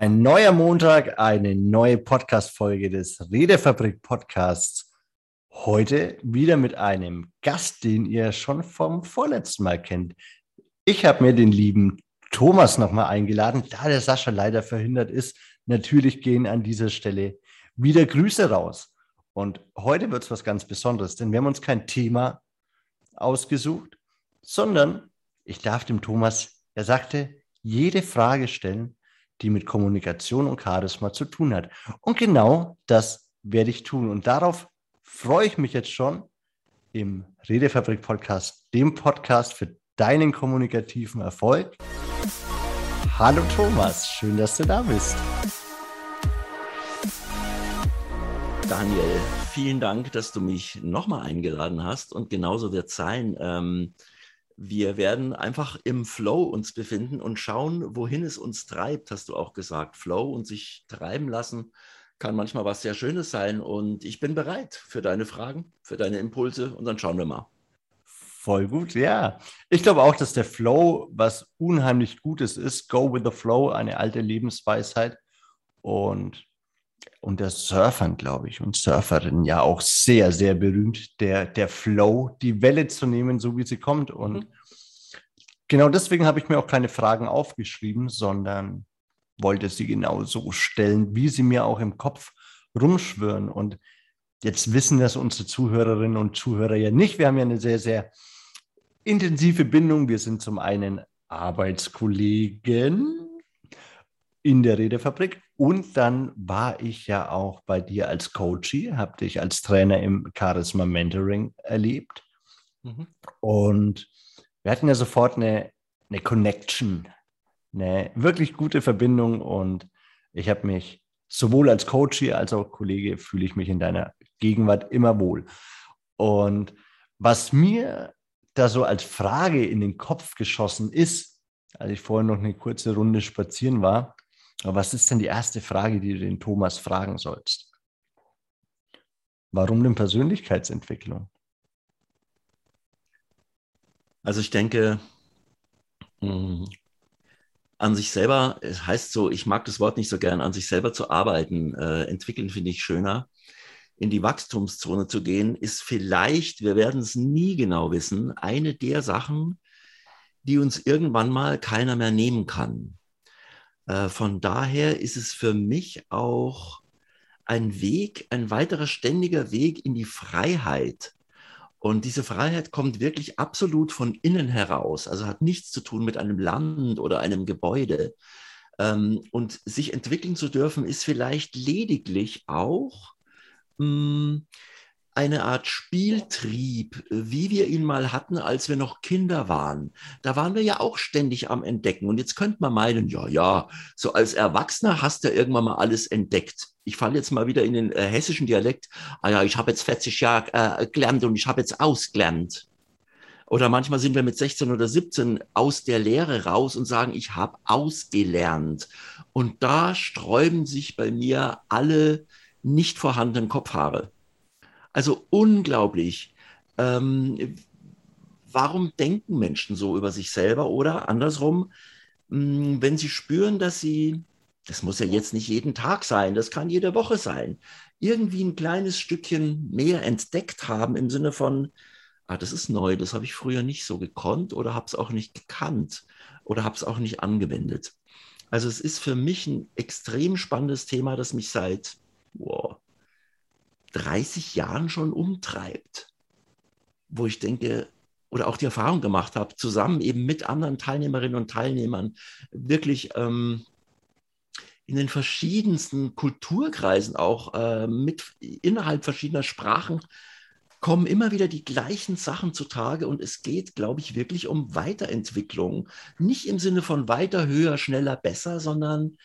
Ein neuer Montag, eine neue Podcast-Folge des Redefabrik Podcasts. Heute wieder mit einem Gast, den ihr schon vom vorletzten Mal kennt. Ich habe mir den lieben Thomas nochmal eingeladen, da der Sascha leider verhindert ist. Natürlich gehen an dieser Stelle wieder Grüße raus. Und heute wird es was ganz Besonderes, denn wir haben uns kein Thema ausgesucht, sondern ich darf dem Thomas, er sagte, jede Frage stellen, die mit Kommunikation und Charisma zu tun hat. Und genau das werde ich tun. Und darauf freue ich mich jetzt schon im Redefabrik Podcast, dem Podcast für deinen kommunikativen Erfolg. Hallo Thomas, schön, dass du da bist. Daniel, vielen Dank, dass du mich nochmal eingeladen hast und genauso wird es sein. Ähm, wir werden einfach im Flow uns befinden und schauen, wohin es uns treibt, hast du auch gesagt. Flow und sich treiben lassen kann manchmal was sehr Schönes sein. Und ich bin bereit für deine Fragen, für deine Impulse und dann schauen wir mal. Voll gut, ja. Ich glaube auch, dass der Flow was unheimlich Gutes ist. Go with the Flow, eine alte Lebensweisheit. Und unter Surfern, glaube ich, und Surferinnen ja auch sehr, sehr berühmt, der, der Flow, die Welle zu nehmen, so wie sie kommt. Und mhm. genau deswegen habe ich mir auch keine Fragen aufgeschrieben, sondern wollte sie genau so stellen, wie sie mir auch im Kopf rumschwören. Und jetzt wissen das unsere Zuhörerinnen und Zuhörer ja nicht. Wir haben ja eine sehr, sehr intensive Bindung. Wir sind zum einen Arbeitskollegen in der Redefabrik und dann war ich ja auch bei dir als Coachie, habe dich als Trainer im Charisma Mentoring erlebt. Mhm. Und wir hatten ja sofort eine, eine Connection, eine wirklich gute Verbindung. Und ich habe mich sowohl als Coachie als auch Kollege fühle ich mich in deiner Gegenwart immer wohl. Und was mir da so als Frage in den Kopf geschossen ist, als ich vorhin noch eine kurze Runde spazieren war, aber was ist denn die erste Frage, die du den Thomas fragen sollst? Warum denn Persönlichkeitsentwicklung? Also ich denke, hm, an sich selber, es heißt so, ich mag das Wort nicht so gern, an sich selber zu arbeiten, äh, entwickeln finde ich schöner. In die Wachstumszone zu gehen, ist vielleicht, wir werden es nie genau wissen, eine der Sachen, die uns irgendwann mal keiner mehr nehmen kann. Äh, von daher ist es für mich auch ein Weg, ein weiterer ständiger Weg in die Freiheit. Und diese Freiheit kommt wirklich absolut von innen heraus, also hat nichts zu tun mit einem Land oder einem Gebäude. Ähm, und sich entwickeln zu dürfen, ist vielleicht lediglich auch mh, hm, eine Art Spieltrieb, wie wir ihn mal hatten, als wir noch Kinder waren. Da waren wir ja auch ständig am Entdecken. Und jetzt könnte man meinen, ja, ja, so als Erwachsener hast du irgendwann mal alles entdeckt. Ich falle jetzt mal wieder in den äh, hessischen Dialekt. Ah ja, ich habe jetzt 40 Jahre äh, gelernt und ich habe jetzt ausgelernt. Oder manchmal sind wir mit 16 oder 17 aus der Lehre raus und sagen, ich habe ausgelernt. Und da sträuben sich bei mir alle nicht vorhandenen Kopfhaare. Also unglaublich. Ähm, warum denken Menschen so über sich selber oder andersrum, mh, hm, wenn sie spüren, dass sie, das muss ja jetzt nicht jeden Tag sein, das kann jede Woche sein, irgendwie ein kleines Stückchen mehr entdeckt haben im Sinne von, ah, das ist neu, das habe ich früher nicht so gekonnt oder habe es auch nicht gekannt oder habe es auch nicht angewendet. Also es ist für mich ein extrem spannendes Thema, das mich seit wow, 30 Jahren schon umtreibt. Wo ich denke, oder auch die Erfahrung gemacht habe, zusammen eben mit anderen Teilnehmerinnen und Teilnehmern wirklich ähm, in den verschiedensten Kulturkreisen auch äh, mit innerhalb verschiedener Sprachen kommen immer wieder die gleichen Sachen zutage und es geht, glaube ich, wirklich um Weiterentwicklung. Nicht im Sinne von weiter, höher, schneller, besser, sondern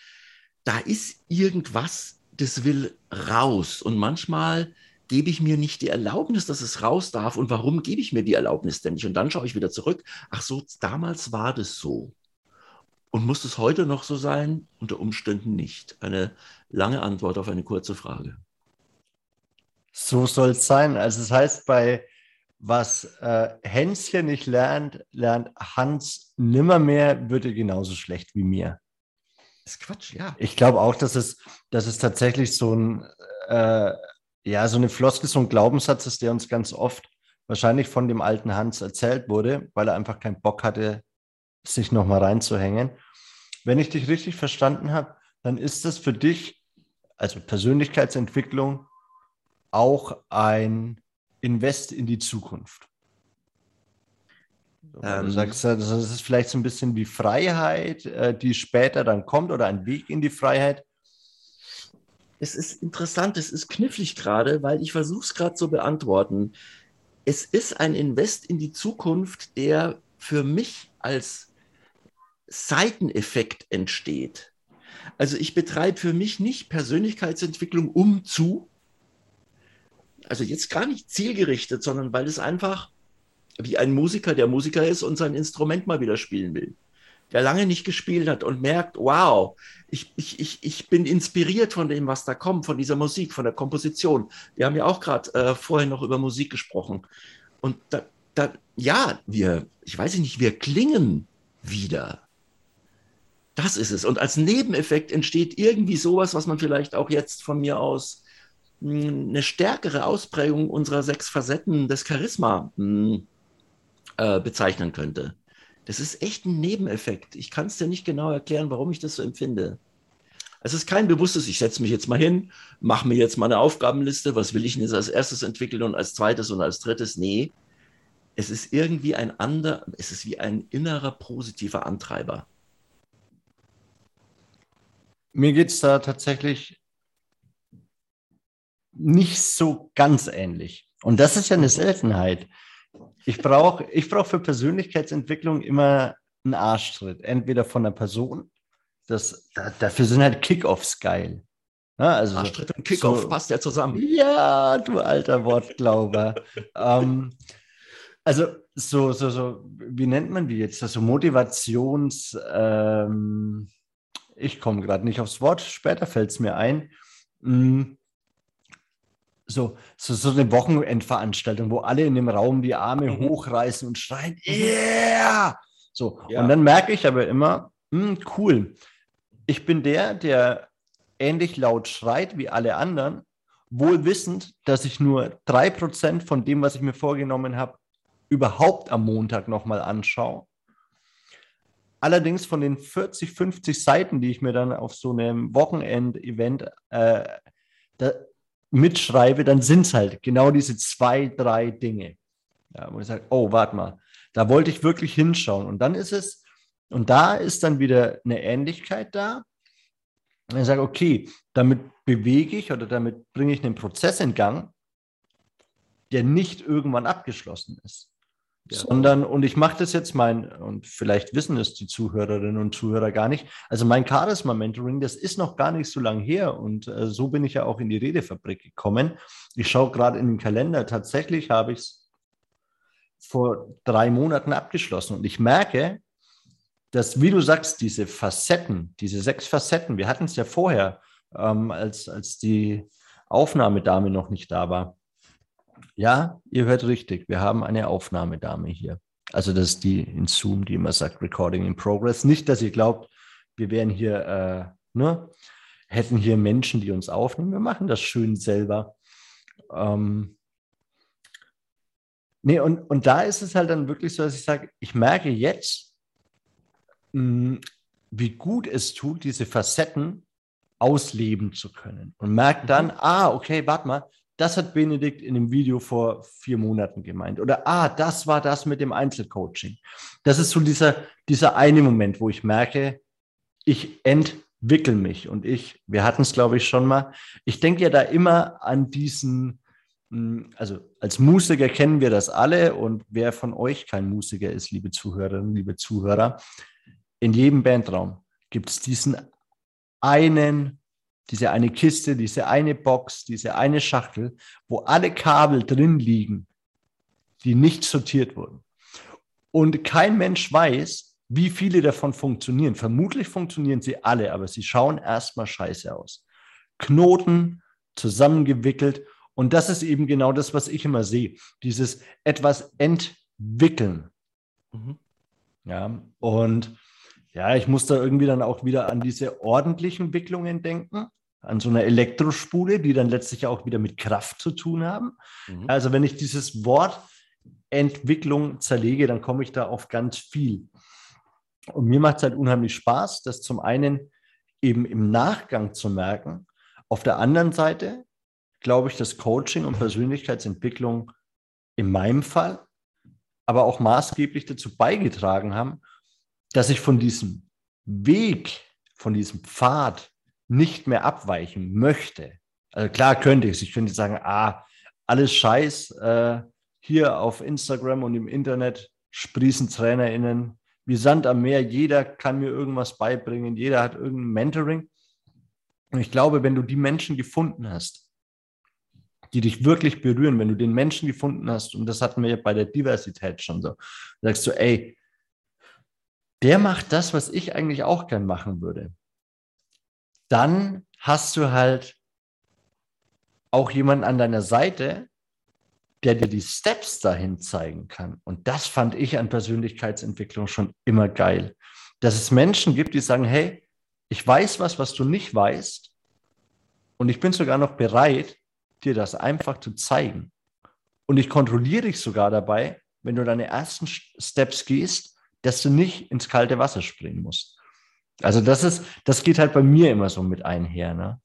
da ist irgendwas das will raus. Und manchmal gebe ich mir nicht die Erlaubnis, dass es raus darf. Und warum gebe ich mir die Erlaubnis denn nicht? Und dann schaue ich wieder zurück. Ach so, damals war das so. Und muss es heute noch so sein? Unter Umständen nicht. Eine lange Antwort auf eine kurze Frage. So soll es sein. Also es das heißt, bei was äh, Hänschen nicht lernt, lernt Hans nimmermehr, wird er genauso schlecht wie mir. Ist Quatsch, ja. Ich glaube auch, dass es, dass es tatsächlich so ein, äh, ja, so eine Floskel, so ein Glaubenssatz ist, der uns ganz oft wahrscheinlich von dem alten Hans erzählt wurde, weil er einfach keinen Bock hatte, sich nochmal reinzuhängen. Wenn ich dich richtig verstanden habe, dann ist das für dich, also Persönlichkeitsentwicklung, auch ein Invest in die Zukunft. Ähm, du sagst, das ist vielleicht so ein bisschen wie Freiheit, äh, die später dann kommt oder ein Weg in die Freiheit. Es ist interessant, es ist knifflig gerade, weil ich versuche es gerade zu beantworten. Es ist ein Invest in die Zukunft, der für mich als Seiteneffekt entsteht. Also ich betreibe für mich nicht Persönlichkeitsentwicklung um zu, also jetzt gar nicht zielgerichtet, sondern weil es einfach wie ein Musiker, der Musiker ist und sein Instrument mal wieder spielen will, der lange nicht gespielt hat und merkt, wow, ich, ich, ich, ich bin inspiriert von dem, was da kommt, von dieser Musik, von der Komposition. Wir haben ja auch gerade äh, vorhin noch über Musik gesprochen. Und da, da, ja, wir, ich weiß nicht, wir klingen wieder. Das ist es. Und als Nebeneffekt entsteht irgendwie sowas, was man vielleicht auch jetzt von mir aus hm, eine stärkere Ausprägung unserer sechs Facetten des Charisma hm, äh, bezeichnen könnte. Das ist echt ein Nebeneffekt. Ich kann es dir nicht genau erklären, warum ich das so empfinde. Es ist kein bewusstes, ich setze mich jetzt mal hin, mache mir jetzt mal eine Aufgabenliste, was will ich denn jetzt als erstes entwickeln und als zweites und als drittes? Nee, es ist irgendwie ein anderer, es ist wie ein innerer positiver Antreiber. Mir geht es da tatsächlich nicht so ganz ähnlich. Und das ist ja eine Seltenheit. Ich brauche ich brauch für Persönlichkeitsentwicklung immer einen Arschtritt. Entweder von einer Person, das, dafür sind halt Kickoffs geil. Ja, also Arschtritt und Kickoff so, passt ja zusammen. Ja, du alter Wortglauber. ähm, also so, so, so, wie nennt man die jetzt? Also Motivations, ähm, ich komme gerade nicht aufs Wort, später fällt es mir ein. Hm, so, so, so eine Wochenendveranstaltung, wo alle in dem Raum die Arme mhm. hochreißen und schreien, yeah! So, ja. und dann merke ich aber immer, mh, hm, cool, ich bin der, der ähnlich laut schreit wie alle anderen, wohl wissend, dass ich nur drei Prozent von dem, was ich mir vorgenommen habe, überhaupt am Montag nochmal anschaue. Allerdings von den 40, 50 Seiten, die ich mir dann auf so einem Wochenend-Event äh, mitschreibe, dann sind es halt genau diese zwei, drei Dinge. Ja, wo ich sage, oh, warte mal, da wollte ich wirklich hinschauen. Und dann ist es, und da ist dann wieder eine Ähnlichkeit da. Und ich sage, okay, damit bewege ich oder damit bringe ich einen Prozess in Gang, der nicht irgendwann abgeschlossen ist. Sondern, und ich mache das jetzt mein, und vielleicht wissen es die Zuhörerinnen und Zuhörer gar nicht, also mein Charisma-Mentoring, das ist noch gar nicht so lange her und äh, so bin ich ja auch in die Redefabrik gekommen. Ich schaue gerade in den Kalender, tatsächlich habe ich es vor drei Monaten abgeschlossen und ich merke, dass, wie du sagst, diese Facetten, diese sechs Facetten, wir hatten es ja vorher, ähm, als, als die Aufnahmedame noch nicht da war ja, ihr hört richtig. Wir haben eine Aufnahmedame hier. Also das ist die in Zoom, die immer sagt Recording in Progress. Nicht, dass ihr glaubt, wir wären hier, äh, ne, hätten hier Menschen, die uns aufnehmen. Wir machen das schön selber. Ähm, nee, und, und da ist es halt dann wirklich so, dass ich sage, ich merke jetzt, mh, hm, wie gut es tut, diese Facetten ausleben zu können. Und merke dann, mhm. ah, okay, warte mal, das hat Benedikt in dem Video vor vier Monaten gemeint. Oder, ah, das war das mit dem Einzelcoaching. Das ist so dieser, dieser eine Moment, wo ich merke, ich entwickle mich. Und ich, wir hatten es, glaube ich, schon mal, ich denke ja da immer an diesen, hm, also als Musiker kennen wir das alle und wer von euch kein Musiker ist, liebe Zuhörerinnen, liebe Zuhörer, in jedem Bandraum gibt es diesen einen diese eine Kiste, diese eine Box, diese eine Schachtel, wo alle Kabel drin liegen, die nicht sortiert wurden. Und kein Mensch weiß, wie viele davon funktionieren. Vermutlich funktionieren sie alle, aber sie schauen erstmal scheiße aus. Knoten zusammengewickelt. Und das ist eben genau das, was ich immer sehe. Dieses etwas entwickeln. Mhm. Ja, und ja, ich muss da irgendwie dann auch wieder an diese ordentlichen Entwicklungen denken, an so eine Elektrospule, die dann letztlich auch wieder mit Kraft zu tun haben. Mhm. Also wenn ich dieses Wort Entwicklung zerlege, dann komme ich da auf ganz viel. Und mir macht es halt unheimlich Spaß, das zum einen eben im Nachgang zu merken. Auf der anderen Seite glaube ich, dass Coaching und Persönlichkeitsentwicklung in meinem Fall aber auch maßgeblich dazu beigetragen haben, dass ich von diesem Weg, von diesem Pfad nicht mehr abweichen möchte. Also klar könnte ich es. Ich könnte sagen, ah, alles Scheiß. Äh, hier auf Instagram und im Internet sprießen TrainerInnen wie Sand am Meer. Jeder kann mir irgendwas beibringen. Jeder hat irgendein Mentoring. Und ich glaube, wenn du die Menschen gefunden hast, die dich wirklich berühren, wenn du den Menschen gefunden hast, und das hatten wir ja bei der Diversität schon so, sagst du, ey, der macht das, was ich eigentlich auch gern machen würde. Dann hast du halt auch jemanden an deiner Seite, der dir die Steps dahin zeigen kann. Und das fand ich an Persönlichkeitsentwicklung schon immer geil. Dass es Menschen gibt, die sagen, hey, ich weiß was, was du nicht weißt. Und ich bin sogar noch bereit, dir das einfach zu zeigen. Und ich kontrolliere dich sogar dabei, wenn du deine ersten Steps gehst, dass du nicht ins kalte Wasser springen musst. Also das ist, das geht halt bei mir immer so mit einher. Ne?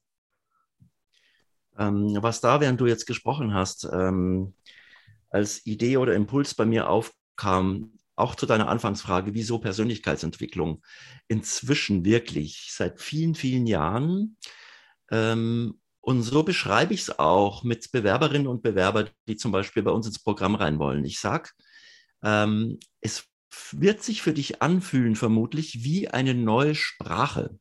Ähm, was da, während du jetzt gesprochen hast, ähm, als Idee oder Impuls bei mir aufkam, auch zu deiner Anfangsfrage, wieso Persönlichkeitsentwicklung inzwischen wirklich seit vielen, vielen Jahren ähm, und so beschreibe ich es auch mit Bewerberinnen und Bewerbern, die zum Beispiel bei uns ins Programm rein wollen. Ich sage, ähm, es wird sich für dich anfühlen, vermutlich wie eine neue Sprache.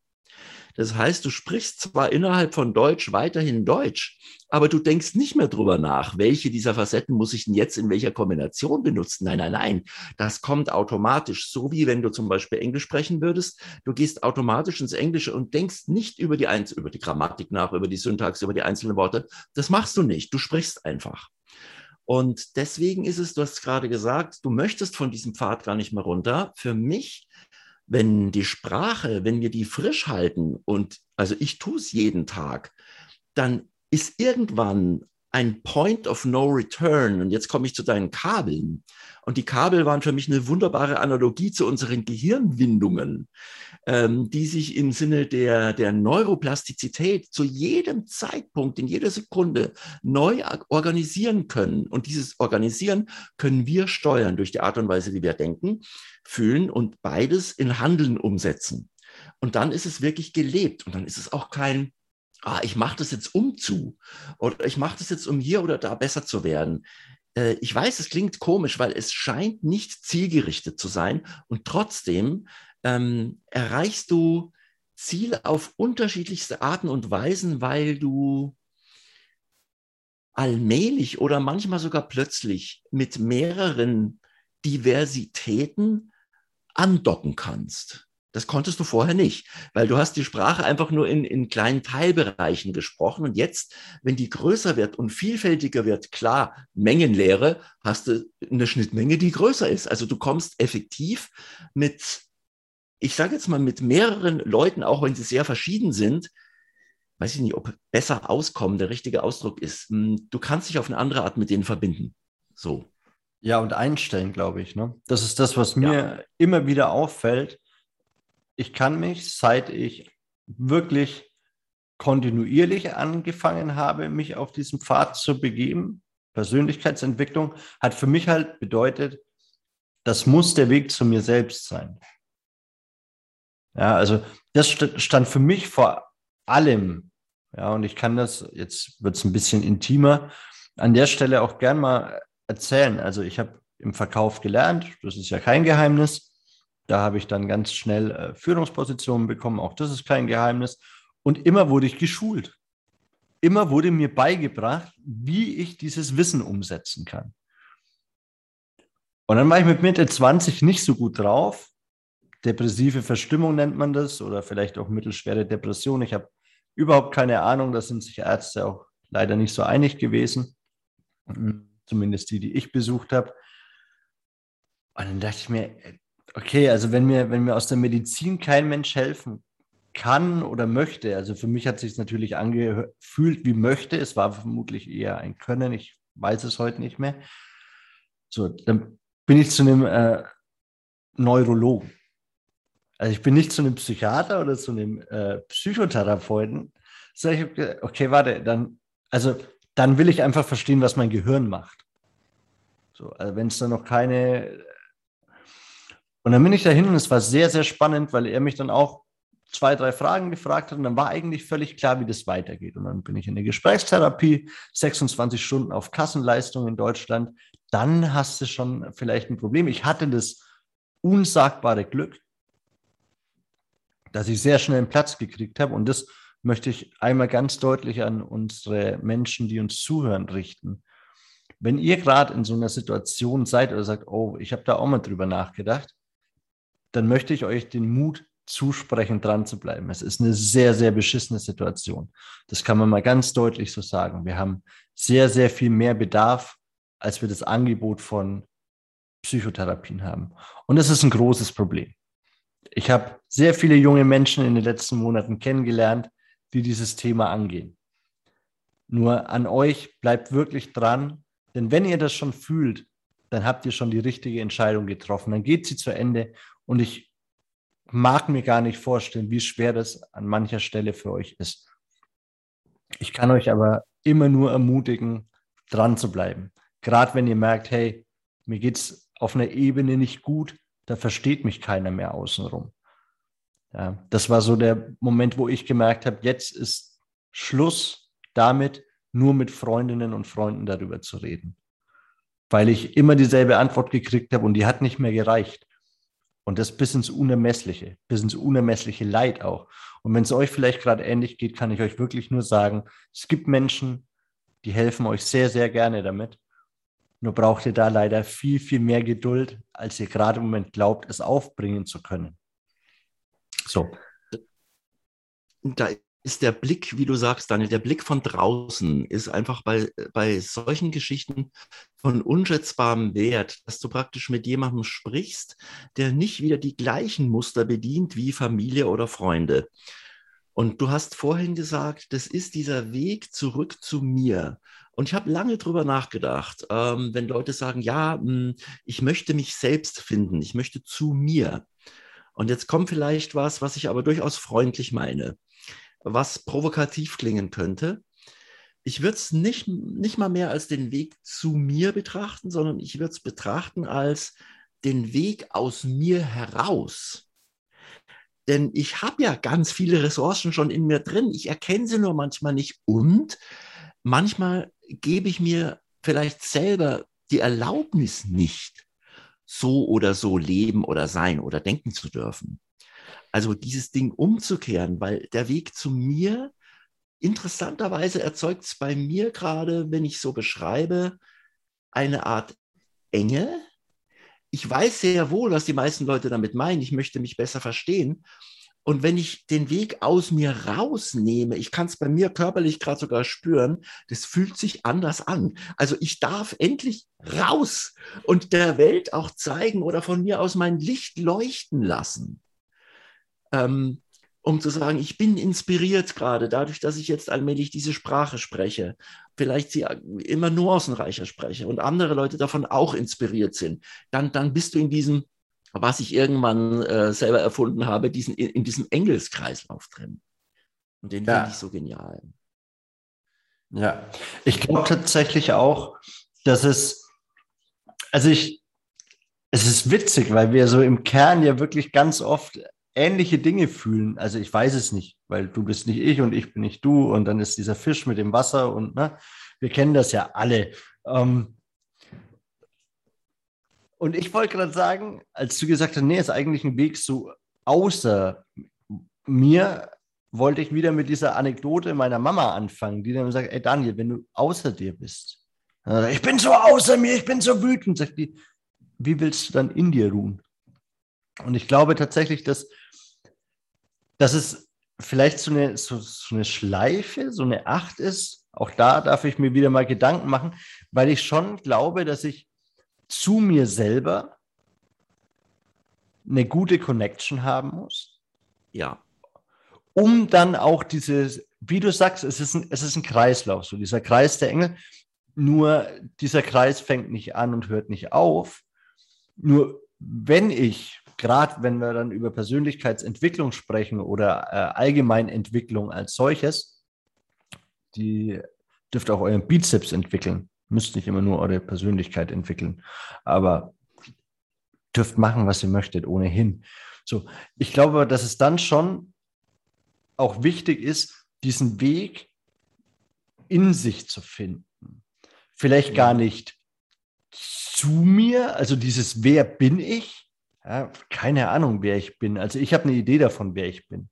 Das heißt, du sprichst zwar innerhalb von Deutsch weiterhin Deutsch, aber du denkst nicht mehr drüber nach, welche dieser Facetten muss ich denn jetzt in welcher Kombination benutzen. Nein, nein, nein. Das kommt automatisch. So wie wenn du zum Beispiel Englisch sprechen würdest. Du gehst automatisch ins Englische und denkst nicht über die, Einz über die Grammatik nach, über die Syntax, über die einzelnen Worte. Das machst du nicht. Du sprichst einfach. Und deswegen ist es, du hast gerade gesagt, du möchtest von diesem Pfad gar nicht mehr runter. Für mich wenn die Sprache, wenn wir die frisch halten und also ich tue es jeden Tag, dann ist irgendwann ein Point of No Return. Und jetzt komme ich zu deinen Kabeln. Und die Kabel waren für mich eine wunderbare Analogie zu unseren Gehirnwindungen, ähm, die sich im Sinne der, der Neuroplastizität zu jedem Zeitpunkt, in jeder Sekunde neu organisieren können. Und dieses Organisieren können wir steuern durch die Art und Weise, wie wir denken, fühlen und beides in Handeln umsetzen. Und dann ist es wirklich gelebt. Und dann ist es auch kein, ah, ich mache das jetzt um zu oder ich mache das jetzt, um hier oder da besser zu werden. Äh, ich weiß, es klingt komisch, weil es scheint nicht zielgerichtet zu sein und trotzdem ähm, erreichst du Ziele auf unterschiedlichste Arten und Weisen, weil du allmählich oder manchmal sogar plötzlich mit mehreren Diversitäten andocken kannst. Das konntest du vorher nicht, weil du hast die Sprache einfach nur in, in kleinen Teilbereichen gesprochen. Und jetzt, wenn die größer wird und vielfältiger wird, klar, Mengenlehre, hast du eine Schnittmenge, die größer ist. Also du kommst effektiv mit, ich sage jetzt mal, mit mehreren Leuten, auch wenn sie sehr verschieden sind, weiß ich nicht, ob besser auskommen der richtige Ausdruck ist. Hm, du kannst dich auf eine andere Art mit denen verbinden. So. Ja, und einstellen, glaube ich. Ne? Das ist das, was mir ja. immer wieder auffällt ich kann mich, seit ich wirklich kontinuierlich angefangen habe, mich auf diesen Pfad zu begeben, Persönlichkeitsentwicklung, hat für mich halt bedeutet, das muss der Weg zu mir selbst sein. Ja, also das stand für mich vor allem, ja, und ich kann das, jetzt wird es ein bisschen intimer, an der Stelle auch gern mal erzählen. Also ich habe im Verkauf gelernt, das ist ja kein Geheimnis. Da habe ich dann ganz schnell äh, Führungspositionen bekommen, auch das ist kein Geheimnis. Und immer wurde ich geschult. Immer wurde mir beigebracht, wie ich dieses Wissen umsetzen kann. Und dann war ich mit Mitte 20 nicht so gut drauf. Depressive Verstimmung nennt man das oder vielleicht auch mittelschwere Depression. Ich habe überhaupt keine Ahnung, da sind sich Ärzte auch leider nicht so einig gewesen. Zumindest die, die ich besucht habe. Und dann dachte ich mir, Okay, also wenn mir, wenn mir aus der Medizin kein Mensch helfen kann oder möchte, also für mich hat sich natürlich angefühlt wie möchte, es war vermutlich eher ein Können, ich weiß es heute nicht mehr. So, dann bin ich zu einem äh, Neurologen. Also ich bin nicht zu einem Psychiater oder zu einem äh, Psychotherapeuten. So, ich okay, warte, dann, also dann will ich einfach verstehen, was mein Gehirn macht. So, also wenn es da noch keine. Und dann bin ich dahin und es war sehr, sehr spannend, weil er mich dann auch zwei, drei Fragen gefragt hat und dann war eigentlich völlig klar, wie das weitergeht. Und dann bin ich in der Gesprächstherapie, 26 Stunden auf Kassenleistung in Deutschland. Dann hast du schon vielleicht ein Problem. Ich hatte das unsagbare Glück, dass ich sehr schnell einen Platz gekriegt habe. Und das möchte ich einmal ganz deutlich an unsere Menschen, die uns zuhören, richten. Wenn ihr gerade in so einer Situation seid oder sagt, oh, ich habe da auch mal drüber nachgedacht, dann möchte ich euch den Mut zusprechen, dran zu bleiben. Es ist eine sehr, sehr beschissene Situation. Das kann man mal ganz deutlich so sagen. Wir haben sehr, sehr viel mehr Bedarf, als wir das Angebot von Psychotherapien haben. Und das ist ein großes Problem. Ich habe sehr viele junge Menschen in den letzten Monaten kennengelernt, die dieses Thema angehen. Nur an euch bleibt wirklich dran, denn wenn ihr das schon fühlt, dann habt ihr schon die richtige Entscheidung getroffen. Dann geht sie zu Ende und ich mag mir gar nicht vorstellen, wie schwer das an mancher Stelle für euch ist. Ich kann euch aber immer nur ermutigen, dran zu bleiben. Gerade wenn ihr merkt, hey, mir geht es auf einer Ebene nicht gut, da versteht mich keiner mehr außenrum. Ja, das war so der Moment, wo ich gemerkt habe, jetzt ist Schluss damit, nur mit Freundinnen und Freunden darüber zu reden. Weil ich immer dieselbe Antwort gekriegt habe und die hat nicht mehr gereicht. Und das bis ins Unermessliche, bis ins unermessliche Leid auch. Und wenn es euch vielleicht gerade ähnlich geht, kann ich euch wirklich nur sagen, es gibt Menschen, die helfen euch sehr, sehr gerne damit. Nur braucht ihr da leider viel, viel mehr Geduld, als ihr gerade im Moment glaubt, es aufbringen zu können. So. Da ist der Blick, wie du sagst, Daniel, der Blick von draußen ist einfach bei, bei solchen Geschichten von unschätzbarem Wert, dass du praktisch mit jemandem sprichst, der nicht wieder die gleichen Muster bedient wie Familie oder Freunde. Und du hast vorhin gesagt, das ist dieser Weg zurück zu mir. Und ich habe lange drüber nachgedacht, ähm, wenn Leute sagen, ja, hm, ich möchte mich selbst finden, ich möchte zu mir. Und jetzt kommt vielleicht was, was ich aber durchaus freundlich meine, was provokativ klingen könnte. Ich würde es nicht, nicht mal mehr als den Weg zu mir betrachten, sondern ich würde es betrachten als den Weg aus mir heraus. Denn ich habe ja ganz viele Ressourcen schon in mir drin. Ich erkenne sie nur manchmal nicht. Und manchmal gebe ich mir vielleicht selber die Erlaubnis nicht, so oder so leben oder sein oder denken zu dürfen. Also dieses Ding umzukehren, weil der Weg zu mir, interessanterweise erzeugt es bei mir gerade, wenn ich so beschreibe, eine Art Enge. Ich weiß sehr wohl, was die meisten Leute damit meinen. Ich möchte mich besser verstehen. Und wenn ich den Weg aus mir rausnehme, ich kann es bei mir körperlich gerade sogar spüren, das fühlt sich anders an. Also ich darf endlich raus und der Welt auch zeigen oder von mir aus mein Licht leuchten lassen. Ähm, um zu sagen, ich bin inspiriert gerade dadurch, dass ich jetzt allmählich diese Sprache spreche, vielleicht sie immer nuancenreicher spreche und andere Leute davon auch inspiriert sind, dann, dann bist du in diesem was ich irgendwann äh, selber erfunden habe, diesen, in, in diesem Engelskreislauf drin. Und den ja. finde ich so genial. Ja, ich glaube tatsächlich auch, dass es, also ich, es ist witzig, weil wir so im Kern ja wirklich ganz oft ähnliche Dinge fühlen. Also ich weiß es nicht, weil du bist nicht ich und ich bin nicht du und dann ist dieser Fisch mit dem Wasser und ne, wir kennen das ja alle. Ähm, und ich wollte gerade sagen, als du gesagt hast, nee, ist eigentlich ein Weg so außer mir, wollte ich wieder mit dieser Anekdote meiner Mama anfangen, die dann sagt, ey Daniel, wenn du außer dir bist, ich bin so außer mir, ich bin so wütend, sagt die, wie willst du dann in dir ruhen? Und ich glaube tatsächlich, dass, dass es vielleicht so eine, so, so eine Schleife, so eine Acht ist. Auch da darf ich mir wieder mal Gedanken machen, weil ich schon glaube, dass ich zu mir selber eine gute Connection haben muss. Ja. Um dann auch dieses, wie du sagst, es ist ein, es ist ein Kreislauf, so dieser Kreis der Engel. Nur dieser Kreis fängt nicht an und hört nicht auf. Nur wenn ich, gerade wenn wir dann über Persönlichkeitsentwicklung sprechen oder äh, Allgemeinentwicklung als solches, die dürft auch euren Bizeps entwickeln. Müsst nicht immer nur eure Persönlichkeit entwickeln. Aber dürft machen, was ihr möchtet, ohnehin. So, ich glaube, dass es dann schon auch wichtig ist, diesen Weg in sich zu finden. Vielleicht gar nicht zu mir, also dieses Wer bin ich? Ja, keine Ahnung, wer ich bin. Also ich habe eine Idee davon, wer ich bin.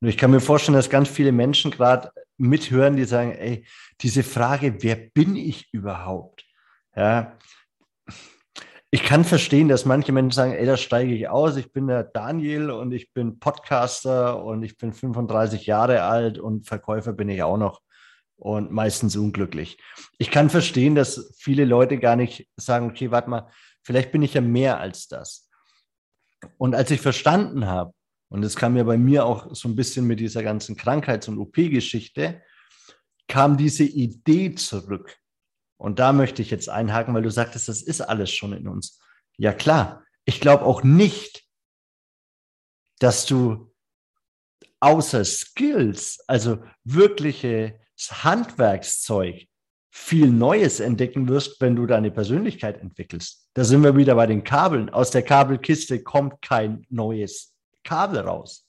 Nur ich kann mir vorstellen, dass ganz viele Menschen gerade mithören, die sagen, ey, diese Frage, wer bin ich überhaupt? Ja, ich kann verstehen, dass manche Menschen sagen, ey, da steige ich aus, ich bin der Daniel und ich bin Podcaster und ich bin 35 Jahre alt und Verkäufer bin ich auch noch und meistens unglücklich. Ich kann verstehen, dass viele Leute gar nicht sagen, okay, warte mal, vielleicht bin ich ja mehr als das. Und als ich verstanden habe, und es kam ja bei mir auch so ein bisschen mit dieser ganzen Krankheits- und OP-Geschichte, kam diese Idee zurück. Und da möchte ich jetzt einhaken, weil du sagtest, das ist alles schon in uns. Ja klar, ich glaube auch nicht, dass du außer Skills, also wirkliches Handwerkszeug, viel Neues entdecken wirst, wenn du deine Persönlichkeit entwickelst. Da sind wir wieder bei den Kabeln. Aus der Kabelkiste kommt kein neues Kabel raus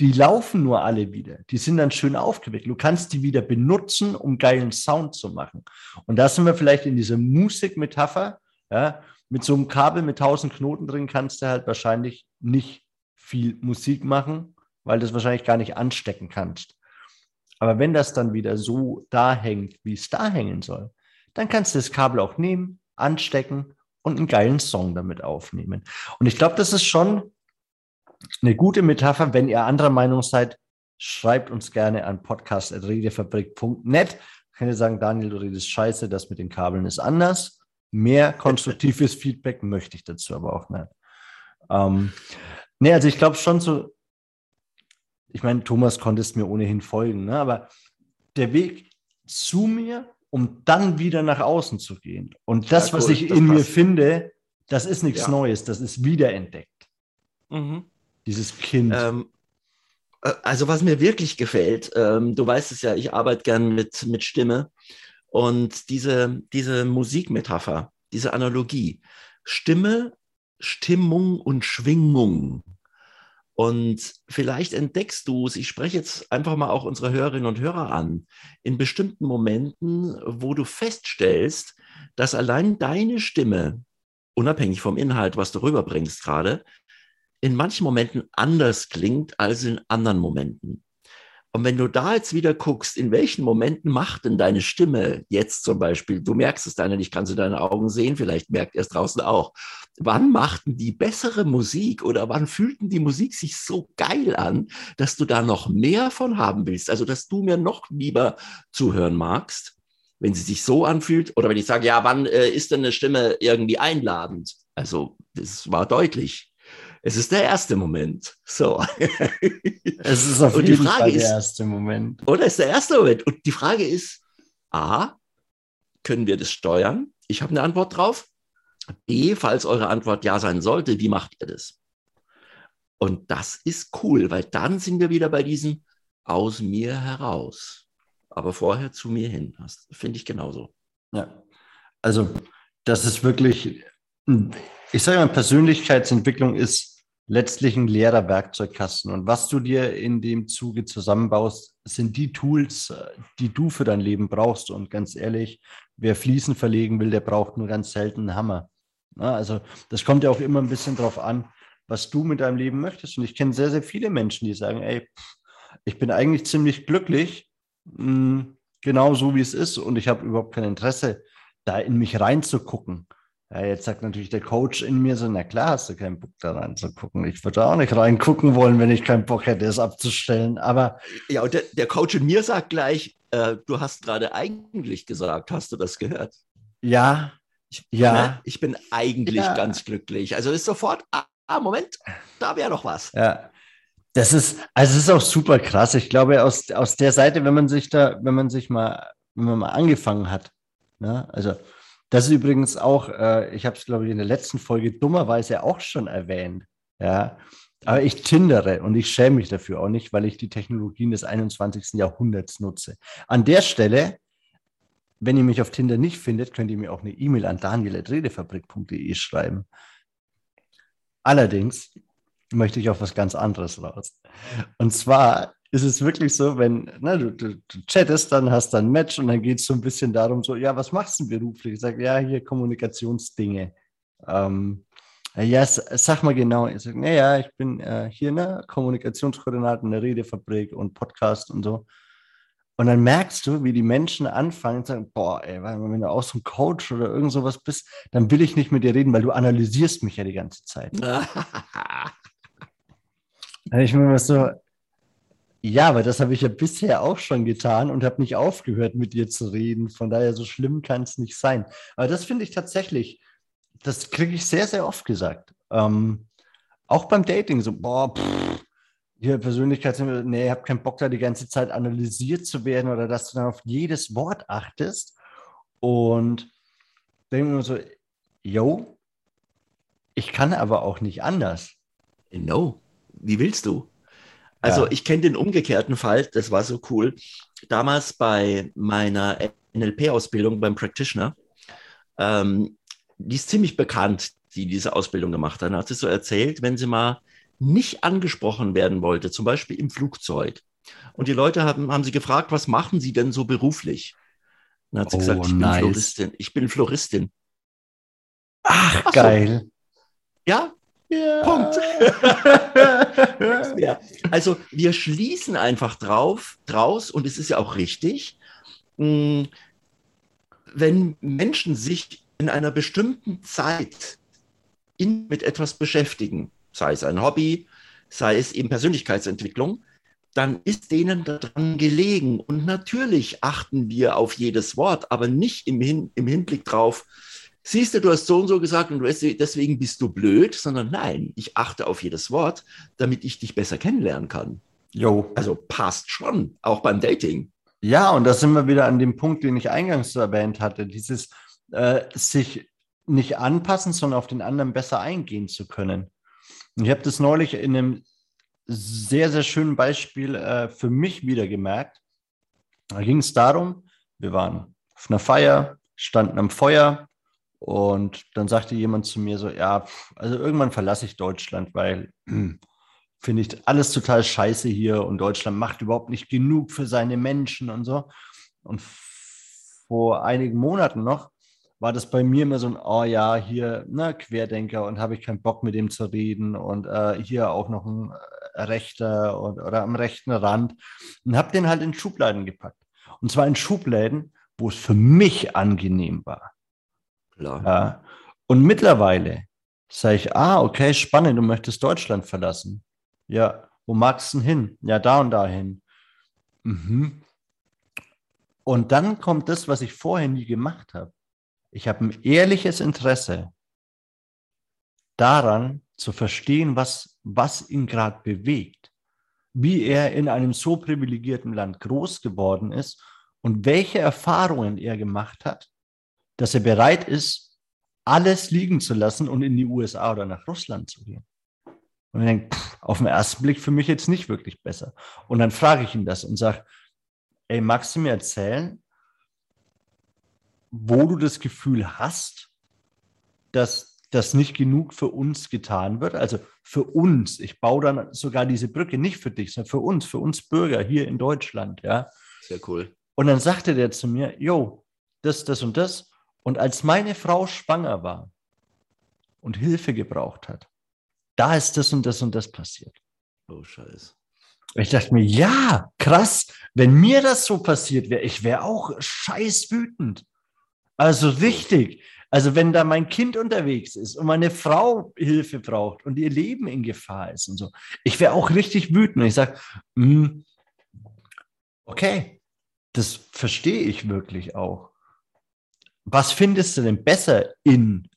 die laufen nur alle wieder. Die sind dann schön aufgewickelt. Du kannst die wieder benutzen, um geilen Sound zu machen. Und da sind wir vielleicht in dieser Musikmetapher. Ja, mit so einem Kabel mit 1000 Knoten drin kannst du halt wahrscheinlich nicht viel Musik machen, weil du es wahrscheinlich gar nicht anstecken kannst. Aber wenn das dann wieder so da hängt, wie es da hängen soll, dann kannst du das Kabel auch nehmen, anstecken und einen geilen Song damit aufnehmen. Und ich glaube, das ist schon eine gute Metapher. Wenn ihr anderer Meinung seid, schreibt uns gerne an podcast.redefabrik.net. Könnt ihr sagen, Daniel, du redest scheiße, das mit den Kabeln ist anders. Mehr konstruktives Feedback möchte ich dazu aber auch nicht. Ähm, nee, also ich glaube schon so, ich meine, Thomas konntest mir ohnehin folgen, ne? aber der Weg zu mir, um dann wieder nach außen zu gehen. Und das, ja, cool, was ich das in passt. mir finde, das ist nichts ja. Neues, das ist wiederentdeckt. Mhm. Dieses Kind. Ähm, äh, also was mir wirklich gefällt, ähm, du weißt es ja, ich arbeite gern mit, mit Stimme und diese, diese Musikmetapher, diese Analogie, Stimme, Stimmung und Schwingung. Und vielleicht entdeckst du es, ich spreche jetzt einfach mal auch unsere Hörerinnen und Hörer an, in bestimmten Momenten, wo du feststellst, dass allein deine Stimme, unabhängig vom Inhalt, was du rüberbringst gerade, in manchen Momenten anders klingt als in anderen Momenten. Und wenn du da jetzt wieder guckst, in welchen Momenten macht denn deine Stimme jetzt zum Beispiel, du merkst es deiner nicht, kannst du deine Augen sehen, vielleicht merkt er es draußen auch. Wann machten die bessere Musik oder wann fühlten die Musik sich so geil an, dass du da noch mehr von haben willst? Also, dass du mir noch lieber zuhören magst, wenn sie sich so anfühlt oder wenn ich sage, ja, wann äh, ist denn eine Stimme irgendwie einladend? Also, das war deutlich. Es ist der erste Moment. So. Es ist auf jeden Fall der erste Moment. Oder ist der erste Moment. Und die Frage ist, A, können wir das steuern? Ich habe eine Antwort drauf. B, falls eure Antwort ja sein sollte, wie macht ihr das? Und das ist cool, weil dann sind wir wieder bei diesem aus mir heraus. Aber vorher zu mir hin. Das finde ich genauso. Ja. Also, das ist wirklich, ich sage mal, Persönlichkeitsentwicklung ist letztlich ein leerer Werkzeugkasten. Und was du dir in dem Zuge zusammenbaust, sind die Tools, äh, die du für dein Leben brauchst. Und ganz ehrlich, wer Fliesen verlegen will, der braucht nur ganz selten einen Hammer. also das kommt ja auch immer ein bisschen drauf an, was du mit deinem Leben möchtest. Und ich kenne sehr, sehr viele Menschen, die sagen, ey, ich bin eigentlich ziemlich glücklich, hm, genau so wie es ist. Und ich habe überhaupt kein Interesse, da in mich reinzugucken. Ja, jetzt sagt natürlich der Coach in mir so, na klar, hast du keinen Bock da reinzugucken. Ich würde auch nicht reingucken wollen, wenn ich keinen Bock hätte, es abzustellen. Aber ja, und der, der Coach in mir sagt gleich, äh, du hast gerade eigentlich gesagt, hast du das gehört? Ja, ich, ja. Ne, ich bin eigentlich ja. ganz glücklich. Also ist sofort ah, Moment, da wäre doch was. Ja. Das ist, also es ist auch super krass. Ich glaube, aus, aus der Seite, wenn man sich da, wenn man sich mal, wenn man mal angefangen hat, ne? also das ist übrigens auch, äh, ich habe es, glaube ich, in der letzten Folge dummerweise auch schon erwähnt. Ja, aber ich tindere und ich schäme mich dafür auch nicht, weil ich die Technologien des 21. Jahrhunderts nutze. An der Stelle, wenn ihr mich auf Tinder nicht findet, könnt ihr mir auch eine E-Mail an daniel.redefabrik.de schreiben. Allerdings möchte ich auf was ganz anderes raus. Und zwar ist es wirklich so, wenn ne, du, du, du, chattest, dann hast dann ein Match und dann geht es so ein bisschen darum, so, ja, was machst du beruflich? Ich sage, ja, hier Kommunikationsdinge. Ähm, ja, sag mal genau. Ich sage, naja, ich bin äh, hier, ne, Kommunikationskoordinator in der Redefabrik und Podcast und so. Und dann merkst du, wie die Menschen anfangen und sagen, boah, ey, wenn du auch so ein Coach oder irgend sowas bist, dann will ich nicht mit dir reden, weil du analysierst mich ja die ganze Zeit. ich mir so, ja, aber das habe ich ja bisher auch schon getan und habe nicht aufgehört, mit dir zu reden. Von daher, so schlimm kann es nicht sein. Aber das finde ich tatsächlich, das kriege ich sehr, sehr oft gesagt. Ähm, auch beim Dating, so, boah, pff, hier Persönlichkeit, nee, ich habe keinen Bock, da die ganze Zeit analysiert zu werden oder dass du dann auf jedes Wort achtest. Und denke mir so, yo, ich kann aber auch nicht anders. No, wie willst du? Also ja. ich kenne den umgekehrten Fall, das war so cool. Damals bei meiner NLP-Ausbildung beim Practitioner, ähm, die ist ziemlich bekannt, die diese Ausbildung gemacht hat. Da hat sie so erzählt, wenn sie mal nicht angesprochen werden wollte, zum Beispiel im Flugzeug. Und die Leute haben, haben sie gefragt, was machen sie denn so beruflich? dann hat sie oh, gesagt, ich nice. bin Floristin. Ich bin Floristin. Ach, Ach geil. So. Ja, ja. Punkt. ja. Also wir schließen einfach drauf, draus, und es ist ja auch richtig, hm, wenn Menschen sich in einer bestimmten Zeit in, mit etwas beschäftigen, sei es ein Hobby, sei es eben Persönlichkeitsentwicklung, dann ist denen daran gelegen. Und natürlich achten wir auf jedes Wort, aber nicht im, Hin im Hinblick drauf, siehst du, du hast so und so gesagt und deswegen bist du blöd, sondern nein, ich achte auf jedes Wort, damit ich dich besser kennenlernen kann. Jo. Also passt schon, auch beim Dating. Ja, und da sind wir wieder an dem Punkt, den ich eingangs erwähnt hatte, dieses äh, sich nicht anpassen, sondern auf den anderen besser eingehen zu können. Und ich habe das neulich in einem sehr, sehr schönen Beispiel äh, für mich wieder gemerkt. Da ging es darum, wir waren auf einer Feier, standen am Feuer und dann sagte jemand zu mir so, ja, also irgendwann verlasse ich Deutschland, weil finde ich alles total scheiße hier und Deutschland macht überhaupt nicht genug für seine Menschen und so. Und vor einigen Monaten noch war das bei mir immer so ein, oh ja, hier, ne, Querdenker und habe ich keinen Bock mit dem zu reden und äh, hier auch noch ein äh, Rechter und, oder am rechten Rand und habe den halt in Schubladen gepackt. Und zwar in Schubläden, wo es für mich angenehm war. Klar. Ja. Und mittlerweile sage ich, ah, okay, spannend, du möchtest Deutschland verlassen. Ja, wo magst du denn hin? Ja, da und dahin. Mhm. Und dann kommt das, was ich vorher nie gemacht habe. Ich habe ein ehrliches Interesse daran zu verstehen, was, was ihn gerade bewegt, wie er in einem so privilegierten Land groß geworden ist und welche Erfahrungen er gemacht hat, dass er bereit ist, alles liegen zu lassen und in die USA oder nach Russland zu gehen. Und ich denke, auf den ersten Blick für mich jetzt nicht wirklich besser. Und dann frage ich ihn das und sage, ey, magst du mir erzählen, wo du das Gefühl hast, dass das nicht genug für uns getan wird? Also für uns, ich baue dann sogar diese Brücke nicht für dich, sondern für uns, für uns Bürger hier in Deutschland, ja. Sehr cool. Und dann sagte der zu mir, jo, das, das und das. Und als meine Frau schwanger war und Hilfe gebraucht hat, da ist das und das und das passiert. Oh, scheiße. Ich dachte mir, ja, krass, wenn mir das so passiert wäre, ich wäre auch scheiß wütend. Also richtig. Also wenn da mein Kind unterwegs ist und meine Frau Hilfe braucht und ihr Leben in Gefahr ist und so, ich wäre auch richtig wütend. Und ich sage, mm, okay, das verstehe ich wirklich auch was findest du denn besser in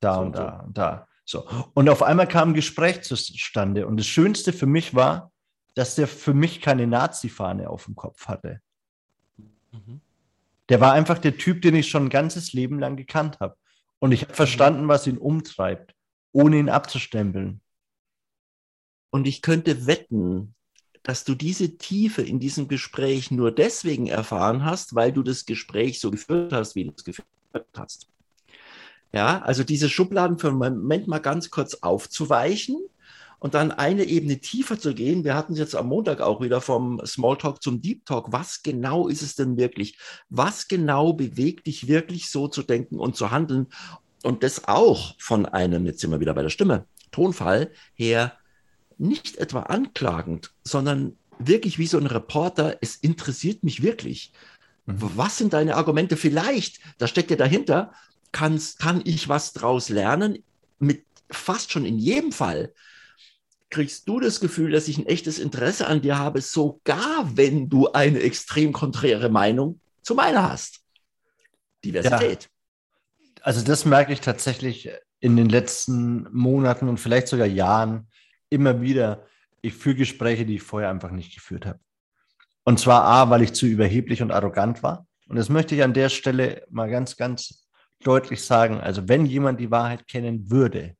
da so und da und da? So. Und auf einmal kam ein Gespräch zustande. Und das Schönste für mich war, dass der für mich keine Nazi-Fahne auf dem Kopf hatte. Mhm. Der war einfach der Typ, den ich schon ein ganzes Leben lang gekannt habe. Und ich habe mhm. verstanden, was ihn umtreibt, ohne ihn abzustempeln. Und ich könnte wetten, dass du diese Tiefe in diesem Gespräch nur deswegen erfahren hast, weil du das Gespräch so geführt hast, wie du es geführt hast. Ja, also diese Schubladen für einen Moment mal ganz kurz aufzuweichen und dann eine Ebene tiefer zu gehen. Wir hatten es jetzt am Montag auch wieder vom Smalltalk zum Deep Talk. Was genau ist es denn wirklich? Was genau bewegt dich wirklich so zu denken und zu handeln? Und das auch von einem, jetzt sind wir wieder bei der Stimme, Tonfall her, nicht etwa anklagend, sondern wirklich wie so ein Reporter, es interessiert mich wirklich. Mhm. Was sind deine Argumente? Vielleicht, da steckt ja dahinter, kann's, kann ich was draus lernen? Mit fast schon in jedem Fall kriegst du das Gefühl, dass ich ein echtes Interesse an dir habe, sogar wenn du eine extrem konträre Meinung zu meiner hast. Diversität. Ja. Also das merke ich tatsächlich in den letzten Monaten und vielleicht sogar Jahren immer wieder. Ich führe Gespräche, die ich vorher einfach nicht geführt habe. Und zwar A, weil ich zu überheblich und arrogant war. Und das möchte ich an der Stelle mal ganz, ganz deutlich sagen. Also wenn jemand die Wahrheit kennen würde,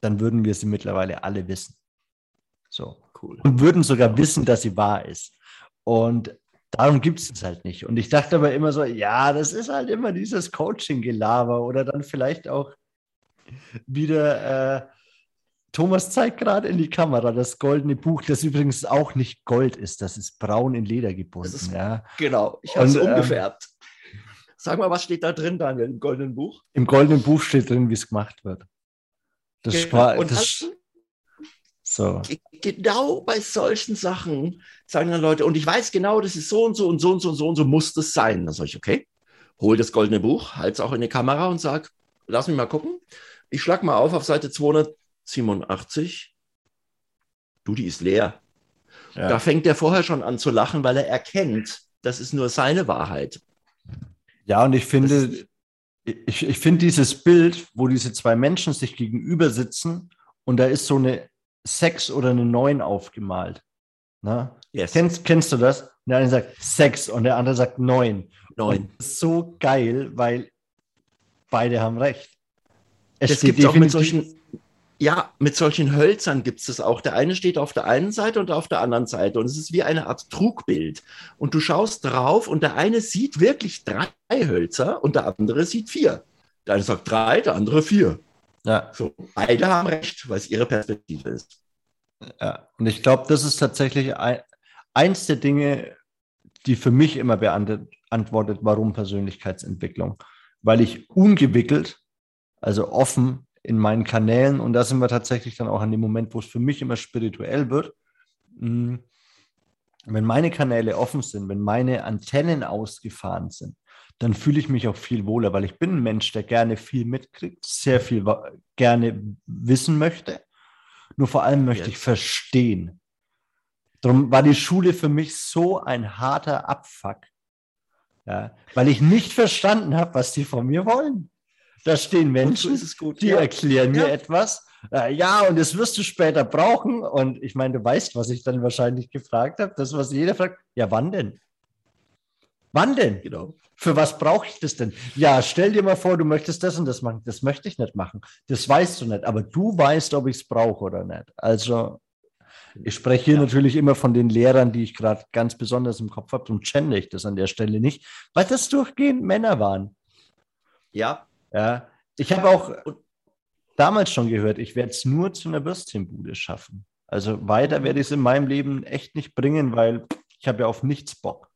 dann würden wir sie mittlerweile alle wissen. So. Cool. Und würden sogar wissen, dass sie wahr ist. Und darum gibt es es halt nicht. Und ich dachte aber immer so, ja, das ist halt immer dieses Coaching-Gelaber oder dann vielleicht auch wieder, äh, Thomas zeigt gerade in die Kamera das goldene Buch, das übrigens auch nicht Gold ist, das ist braun in Leder gebunden. Ist, ja. Genau, ich habe es ähm, umgefärbt. Sag mal, was steht da drin, Daniel, im goldenen Buch? Im goldenen Buch steht drin, wie es gemacht wird. Das genau. war, das, so. Genau bei solchen Sachen sagen dann Leute, und ich weiß genau, das ist so und so und so und so und so und so muss das sein. Dann sage ich, okay, hol das goldene Buch, halte es auch in die Kamera und sag, lass mich mal gucken. Ich schlag mal auf auf Seite 287. Du, die ist leer. Ja. Da fängt er vorher schon an zu lachen, weil er erkennt, das ist nur seine Wahrheit. Ja, und ich finde, ich, ich finde dieses Bild, wo diese zwei Menschen sich gegenüber sitzen und da ist so eine Sechs oder eine Neun aufgemalt. Ne? Yes. Kennst, kennst du das? Der eine sagt Sechs und der andere sagt Neun. Neun. so geil, weil beide haben recht. Es das gibt auch mit solchen, ja, mit solchen Hölzern gibt es das auch. Der eine steht auf der einen Seite und auf der anderen Seite. Und es ist wie eine Art Trugbild. Und du schaust drauf und der eine sieht wirklich drei Hölzer und der andere sieht vier. Der eine sagt drei, der andere vier. Ja. So, beide haben recht, weil es ihre Perspektive ist. Ja, und ich glaube, das ist tatsächlich ein, eins der Dinge, die für mich immer beantwortet, warum Persönlichkeitsentwicklung. Weil ich ungewickelt, also offen in meinen Kanälen. Und da sind wir tatsächlich dann auch an dem Moment, wo es für mich immer spirituell wird. Hm, wenn meine Kanäle offen sind, wenn meine Antennen ausgefahren sind, dann fühle ich mich auch viel wohler, weil ich bin ein Mensch, der gerne viel mitkriegt, sehr viel gerne wissen möchte. Nur vor allem möchte ich verstehen. Darum war die Schule für mich so ein harter Abfuck, ja, weil ich nicht verstanden habe, was die von mir wollen. Da stehen Menschen, die ja. erklären mir ja. etwas. Äh, ja, und das wirst du später brauchen. Und ich meine, du weißt, was ich dann wahrscheinlich gefragt habe. Das, was jeder fragt. Ja, wann denn? Wann denn? Genau. Für was brauche ich das denn? Ja, stell dir mal vor, du möchtest das und das machen. Das möchte ich nicht machen. Das weißt du nicht. Aber du weißt, ob ich es brauche oder nicht. Also, ich spreche hier ja. natürlich immer von den Lehrern, die ich gerade ganz besonders im Kopf habe. Und gender ich das an der Stelle nicht, weil das durchgehend Männer waren. Ja, ja, ich habe auch damals schon gehört, ich werde es nur zu einer Würstchenbude schaffen. Also weiter werde ich es in meinem Leben echt nicht bringen, weil ich habe ja auf nichts Bock.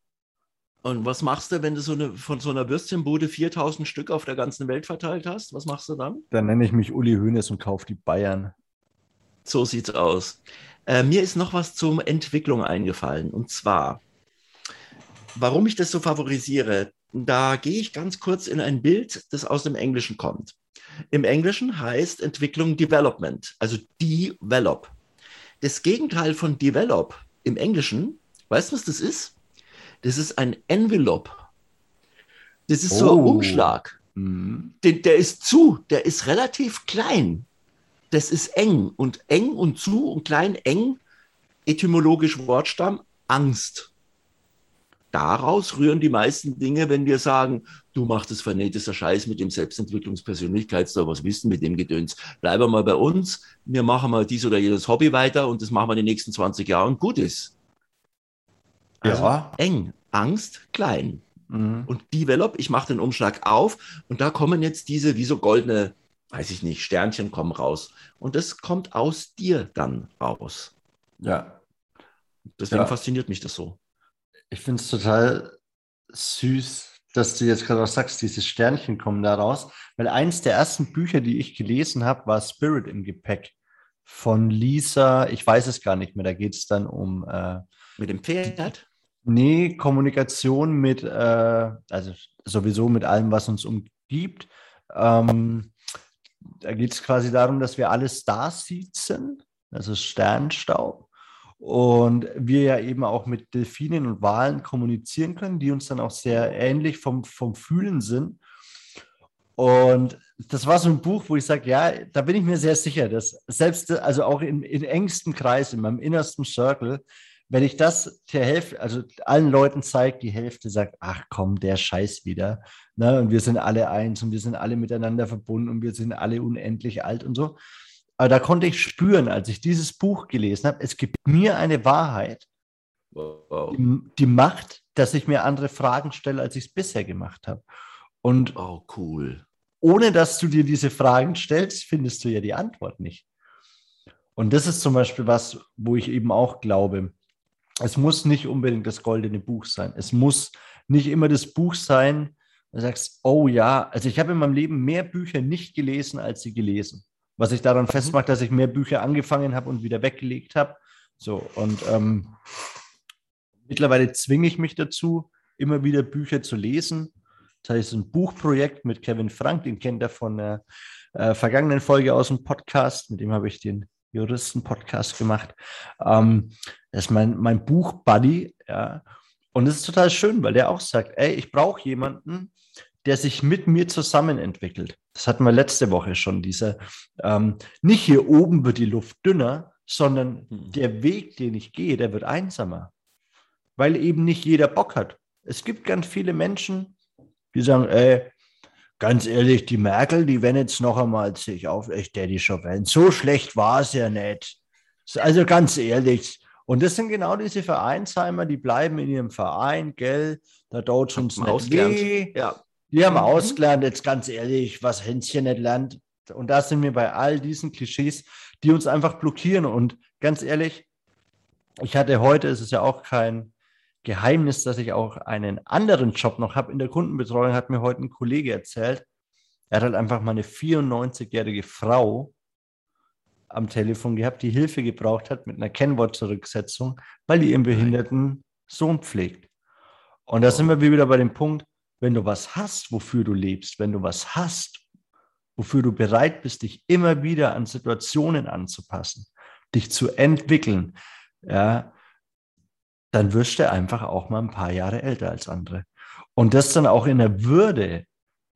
Und was machst du, wenn du so eine, von so einer Würstchenbude 4000 Stück auf der ganzen Welt verteilt hast? Was machst du dann? Dann nenne ich mich Uli Hoeneß und kaufe die Bayern. So sieht's aus. Äh, mir ist noch was zur Entwicklung eingefallen. Und zwar, warum ich das so favorisiere, da gehe ich ganz kurz in ein Bild, das aus dem Englischen kommt. Im Englischen heißt Entwicklung Development, also Develop. Das Gegenteil von Develop im Englischen, weißt du, was das ist? Das ist ein Envelope. Das ist oh. so ein oh. Umschlag. Mhm. Den, der ist zu, der ist relativ klein. Das ist eng und eng und zu und klein, eng, etymologisch Wortstamm, Angst. Daraus rühren die meisten Dinge, wenn wir sagen, du machst das vernähteter Scheiß mit dem Selbstentwicklungspersönlichkeits, was wissen mit dem Gedöns. Bleiben wir mal bei uns, wir machen mal dies oder jenes Hobby weiter und das machen wir die nächsten 20 Jahre und gut ist. Also ja. eng, Angst, klein. Mhm. Und Develop, ich mache den Umschlag auf und da kommen jetzt diese wie so goldene, weiß ich nicht, Sternchen kommen raus. Und das kommt aus dir dann raus. Ja. Deswegen ja. fasziniert mich das so. Ich finde es total süß, dass du jetzt gerade auch sagst, diese Sternchen kommen da raus. Weil eins der ersten Bücher, die ich gelesen habe, war Spirit im Gepäck von Lisa. Ich weiß es gar nicht mehr. Da geht es dann um. Äh, Mit dem Pferd? Nee, Kommunikation mit, äh, also sowieso mit allem, was uns umgibt. Ähm, da geht es quasi darum, dass wir alle Starseeds sind, also Sternstaub. Und wir ja eben auch mit Delfinen und Walen kommunizieren können, die uns dann auch sehr ähnlich vom, vom Fühlen sind. Und das war so ein Buch, wo ich sage, ja, da bin ich mir sehr sicher, dass selbst, also auch in, in engstem Kreis, in meinem innersten Circle, wenn ich das der Hälfte, also allen Leuten zeige, die Hälfte sagt, ach komm, der Scheiß wieder. Ne? Und wir sind alle eins und wir sind alle miteinander verbunden und wir sind alle unendlich alt und so. Aber da konnte ich spüren, als ich dieses Buch gelesen habe, es gibt mir eine Wahrheit, wow. die, die, macht, dass ich mir andere Fragen stelle, als ich es bisher gemacht habe. Und oh, cool. ohne dass du dir diese Fragen stellst, findest du ja die Antwort nicht. Und das ist zum Beispiel was, wo ich eben auch glaube, es muss nicht unbedingt das goldene Buch sein. Es muss nicht immer das Buch sein, wo du sagst, oh ja, also ich habe in meinem Leben mehr Bücher nicht gelesen, als sie gelesen. Was ich daran mhm. festmacht, dass ich mehr Bücher angefangen habe und wieder weggelegt habe. So, und ähm, mittlerweile zwinge ich mich dazu, immer wieder Bücher zu lesen. Das heißt, ein Buchprojekt mit Kevin Frank, den kennt er von der äh, vergangenen Folge aus dem Podcast. Mit dem habe ich den Juristen-Podcast gemacht. Ähm, das ist mein, mein Buch-Buddy, ja. Und es ist total schön, weil der auch sagt, ey, ich brauche jemanden, der sich mit mir zusammen entwickelt. Das hatten wir letzte Woche schon, dieser, ähm, nicht hier oben wird die Luft dünner, sondern hm. der Weg, den ich gehe, der wird einsamer. Weil eben nicht jeder Bock hat. Es gibt ganz viele Menschen, die sagen, ey, ganz ehrlich, die Merkel, die wenn jetzt noch einmal sich auf, echt, der die Chauvin, so schlecht war es ja nicht. Also ganz ehrlich. Und das sind genau diese Vereinsheimer, die bleiben in ihrem Verein, gell, da dauert uns nicht weh. Ja. Die haben mhm. ausgelernt, jetzt ganz ehrlich, was Hänschen nicht lernt. Und da sind wir bei all diesen Klischees, die uns einfach blockieren. Und ganz ehrlich, ich hatte heute, es ist ja auch kein Geheimnis, dass ich auch einen anderen Job noch habe in der Kundenbetreuung, hat mir heute ein Kollege erzählt. Er hat halt einfach mal eine 94-jährige Frau am Telefon gehabt, die Hilfe gebraucht hat mit einer Kennwortzurücksetzung, weil die ihren behinderten Sohn pflegt. Und da sind wir wieder bei dem Punkt, wenn du was hast, wofür du lebst, wenn du was hast, wofür du bereit bist, dich immer wieder an Situationen anzupassen, dich zu entwickeln, ja, dann wirst du einfach auch mal ein paar Jahre älter als andere. Und das dann auch in der Würde.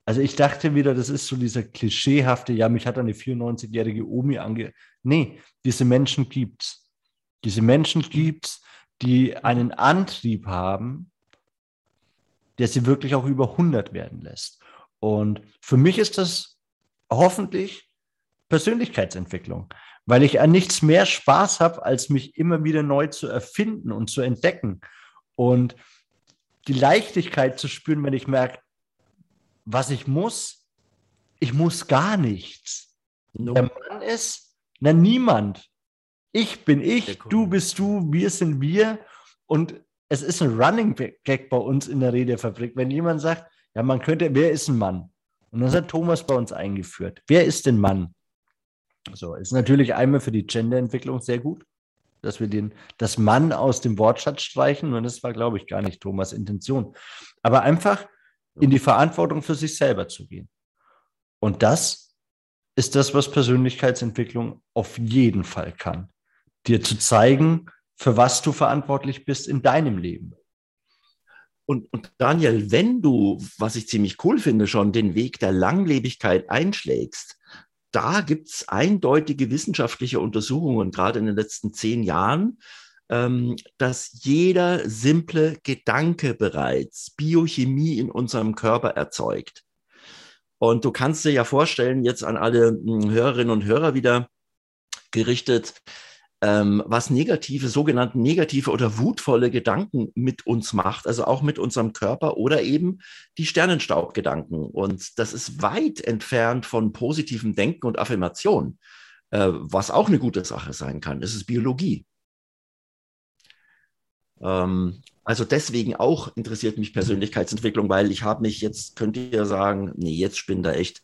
Also ich dachte wieder, das ist so dieser klischeehafte, ja, mich hat eine 94-jährige Omi ange... Nee, diese Menschen gibt's. Diese Menschen gibt's, die einen Antrieb haben, der sie wirklich auch über 100 werden lässt. Und für mich ist das hoffentlich Persönlichkeitsentwicklung weil ich an nichts mehr Spaß habe, als mich immer wieder neu zu erfinden und zu entdecken. Und die Leichtigkeit zu spüren, wenn ich merke, was ich muss, ich muss gar nichts. No. Der Mann ist, na niemand. Ich bin ich, du bist du, wir sind wir. Und es ist ein Running Gag bei uns in der Redefabrik. Wenn jemand sagt, ja, man könnte, wer ist ein Mann? Und das hat Thomas bei uns eingeführt. Wer ist denn Mann? So, ist natürlich einmal für die Genderentwicklung sehr gut, dass wir den, das Mann aus dem Wortschatz streichen. Und das war, glaube ich, gar nicht Thomas Intention. Aber einfach in die Verantwortung für sich selber zu gehen. Und das ist das, was Persönlichkeitsentwicklung auf jeden Fall kann. Dir zu zeigen, für was du verantwortlich bist in deinem Leben. Und, und Daniel, wenn du, was ich ziemlich cool finde, schon den Weg der Langlebigkeit einschlägst, da gibt es eindeutige wissenschaftliche Untersuchungen, gerade in den letzten zehn Jahren, ähm, dass jeder simple Gedanke bereits Biochemie in unserem Körper erzeugt. Und du kannst dir ja vorstellen, jetzt an alle hm, Hörerinnen und Hörer wieder gerichtet, ähm, was negative, sogenannte negative oder wutvolle Gedanken mit uns macht, also auch mit unserem Körper oder eben die Sternenstaubgedanken. Und das ist weit entfernt von positivem Denken und Affirmation, äh, was auch eine gute Sache sein kann. Es ist Biologie. Ähm, also deswegen auch interessiert mich Persönlichkeitsentwicklung, weil ich habe mich jetzt, könnt ihr sagen, nee, jetzt spinnt er echt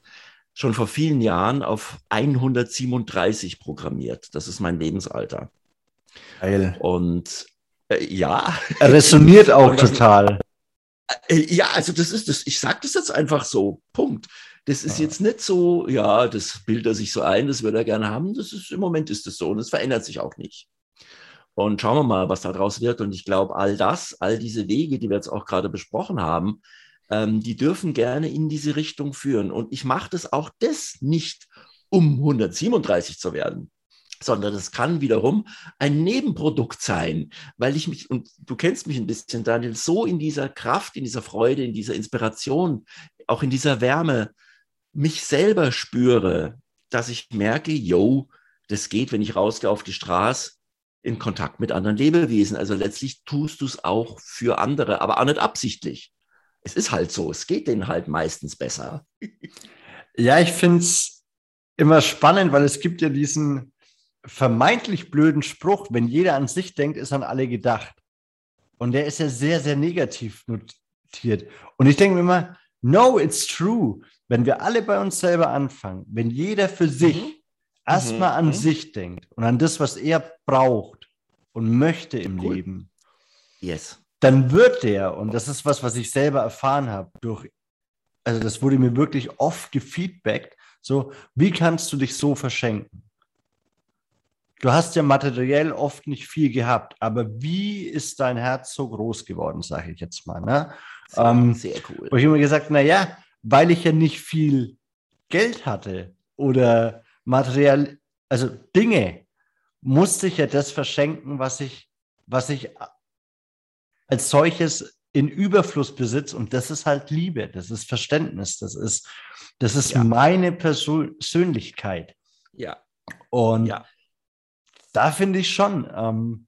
schon vor vielen Jahren auf 137 programmiert. Das ist mein Lebensalter. Geil. Und äh, ja. Er resoniert auch total. Äh, ja, also das ist das, ich sage das jetzt einfach so. Punkt. Das ist ja. jetzt nicht so, ja, das bildet er sich so ein, das würde er gerne haben. Das ist im Moment ist es so und es verändert sich auch nicht. Und schauen wir mal, was daraus wird. Und ich glaube, all das, all diese Wege, die wir jetzt auch gerade besprochen haben, ähm, die dürfen gerne in diese Richtung führen. Und ich mache das auch das nicht, um 137 zu werden, sondern es kann wiederum ein Nebenprodukt sein, weil ich mich, und du kennst mich ein bisschen, Daniel, so in dieser Kraft, in dieser Freude, in dieser Inspiration, auch in dieser Wärme, mich selber spüre, dass ich merke, yo, das geht, wenn ich rausgehe auf die Straße, in Kontakt mit anderen Lebewesen. Also letztlich tust du es auch für andere, aber auch nicht absichtlich es ist halt so, es geht denen halt meistens besser. Ja, ich finde es immer spannend, weil es gibt ja diesen vermeintlich blöden Spruch, wenn jeder an sich denkt, ist an alle gedacht. Und der ist ja sehr, sehr negativ notiert. Und ich denke mir immer, no, it's true. Wenn wir alle bei uns selber anfangen, wenn jeder für sich mhm. erstmal an mhm. sich denkt und an das, was er braucht und möchte im cool. Leben. Yes dann wird der, und das ist was, was ich selber erfahren habe, durch, also das wurde mir wirklich oft gefeedbackt, so, wie kannst du dich so verschenken? Du hast ja materiell oft nicht viel gehabt, aber wie ist dein Herz so groß geworden, sage ich jetzt mal. Ne? Sehr, ähm, sehr cool. Wo ich immer gesagt, naja, weil ich ja nicht viel Geld hatte oder materiell, also Dinge, musste ich ja das verschenken, was ich, was ich als solches in Überfluss besitzt. Und das ist halt Liebe, das ist Verständnis, das ist, das ist ja. meine Persönlichkeit. Ja. Und ja. da finde ich schon, ähm,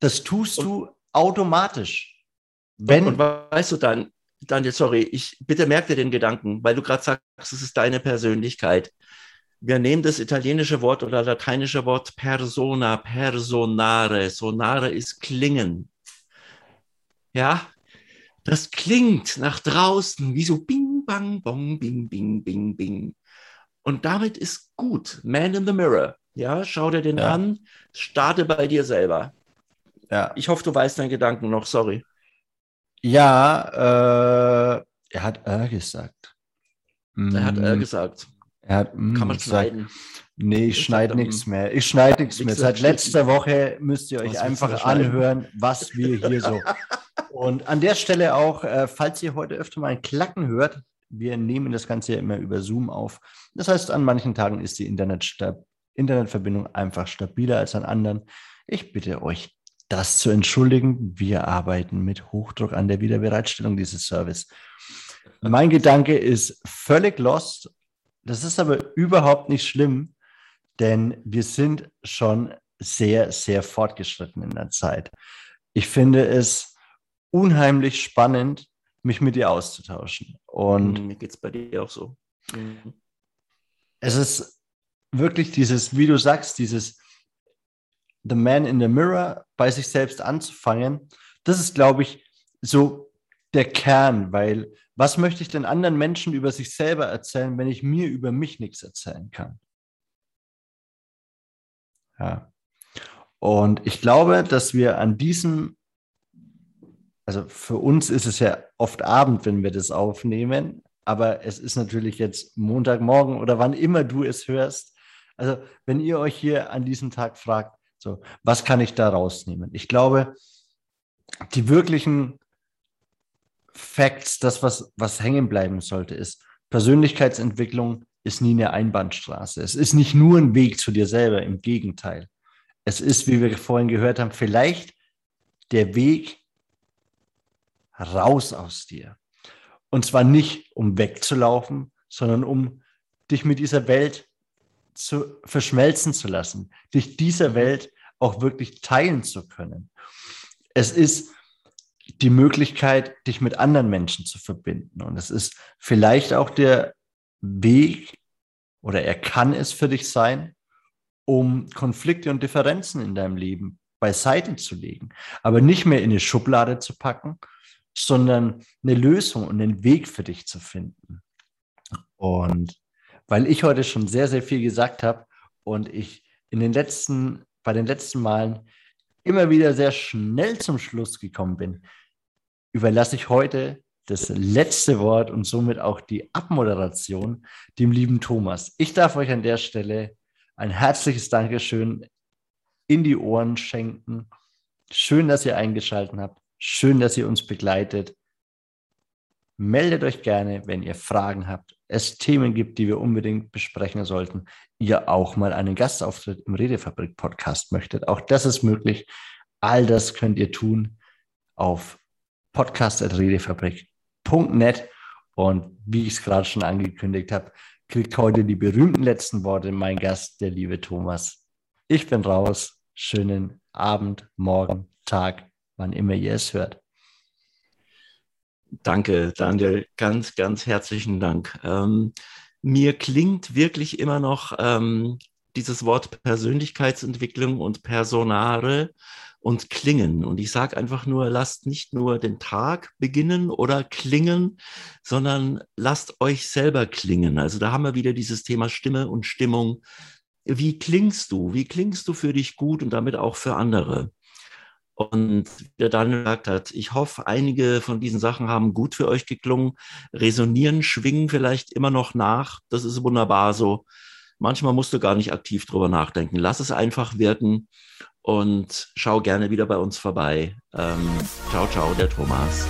das tust und, du automatisch. Wenn, und, und weißt du dann, Daniel, sorry, ich bitte merk dir den Gedanken, weil du gerade sagst, es ist deine Persönlichkeit. Wir nehmen das italienische Wort oder lateinische Wort persona, personare. Sonare ist klingen. Ja, das klingt nach draußen wie so bing, bang, bong, bing, bing, bing, bing. Und damit ist gut. Man in the Mirror. Ja, schau dir den ja. an, starte bei dir selber. Ja. Ich hoffe, du weißt deinen Gedanken noch, sorry. Ja, äh, er hat er gesagt. Er hat mm. gesagt. Er hat, mm, Kann man schneiden. Nee, ich, schneide nichts mehr. Ich schneide nichts mehr. Seit letzter Woche müsst ihr euch was einfach anhören, was wir hier so. Und an der Stelle auch, äh, falls ihr heute öfter mal ein Klacken hört, wir nehmen das Ganze ja immer über Zoom auf. Das heißt, an manchen Tagen ist die Internetverbindung einfach stabiler als an anderen. Ich bitte euch, das zu entschuldigen. Wir arbeiten mit Hochdruck an der Wiederbereitstellung dieses Service. Mein Gedanke ist völlig lost. Das ist aber überhaupt nicht schlimm, denn wir sind schon sehr, sehr fortgeschritten in der Zeit. Ich finde es unheimlich spannend, mich mit dir auszutauschen. Und mhm, mir geht es bei dir auch so. Mhm. Es ist wirklich dieses, wie du sagst, dieses The Man in the Mirror bei sich selbst anzufangen. Das ist, glaube ich, so der Kern, weil was möchte ich den anderen Menschen über sich selber erzählen, wenn ich mir über mich nichts erzählen kann? Ja. Und ich glaube, dass wir an diesem, also für uns ist es ja oft Abend, wenn wir das aufnehmen, aber es ist natürlich jetzt Montagmorgen oder wann immer du es hörst. Also wenn ihr euch hier an diesem Tag fragt, so, was kann ich da rausnehmen? Ich glaube, die wirklichen Facts, das, was, was hängen bleiben sollte, ist, Persönlichkeitsentwicklung ist nie eine Einbahnstraße. Es ist nicht nur ein Weg zu dir selber, im Gegenteil. Es ist, wie wir vorhin gehört haben, vielleicht der Weg raus aus dir. Und zwar nicht, um wegzulaufen, sondern um dich mit dieser Welt zu verschmelzen zu lassen, dich dieser Welt auch wirklich teilen zu können. Es ist die Möglichkeit, dich mit anderen Menschen zu verbinden. Und es ist vielleicht auch der Weg oder er kann es für dich sein, um Konflikte und Differenzen in deinem Leben beiseite zu legen, aber nicht mehr in eine Schublade zu packen, sondern eine Lösung und einen Weg für dich zu finden. Und weil ich heute schon sehr, sehr viel gesagt habe und ich in den letzten, bei den letzten Malen immer wieder sehr schnell zum Schluss gekommen bin, überlasse ich heute das letzte Wort und somit auch die Abmoderation dem lieben Thomas. Ich darf euch an der Stelle ein herzliches Dankeschön in die Ohren schenken. Schön, dass ihr eingeschaltet habt. Schön, dass ihr uns begleitet. Meldet euch gerne, wenn ihr Fragen habt, es Themen gibt, die wir unbedingt besprechen sollten, ihr auch mal einen Gastauftritt im Redefabrik Podcast möchtet. Auch das ist möglich. All das könnt ihr tun auf podcast.redefabrik.net. Und wie ich es gerade schon angekündigt habe, kriegt heute die berühmten letzten Worte mein Gast, der liebe Thomas. Ich bin raus. Schönen Abend, Morgen, Tag, wann immer ihr es hört. Danke, Daniel. Ganz, ganz herzlichen Dank. Ähm, mir klingt wirklich immer noch ähm, dieses Wort Persönlichkeitsentwicklung und Personare und klingen. Und ich sage einfach nur, lasst nicht nur den Tag beginnen oder klingen, sondern lasst euch selber klingen. Also da haben wir wieder dieses Thema Stimme und Stimmung. Wie klingst du? Wie klingst du für dich gut und damit auch für andere? Und wie der Daniel gesagt hat, ich hoffe, einige von diesen Sachen haben gut für euch geklungen, resonieren, schwingen vielleicht immer noch nach. Das ist wunderbar so. Manchmal musst du gar nicht aktiv drüber nachdenken. Lass es einfach wirken und schau gerne wieder bei uns vorbei. Ähm, ciao, ciao, der Thomas.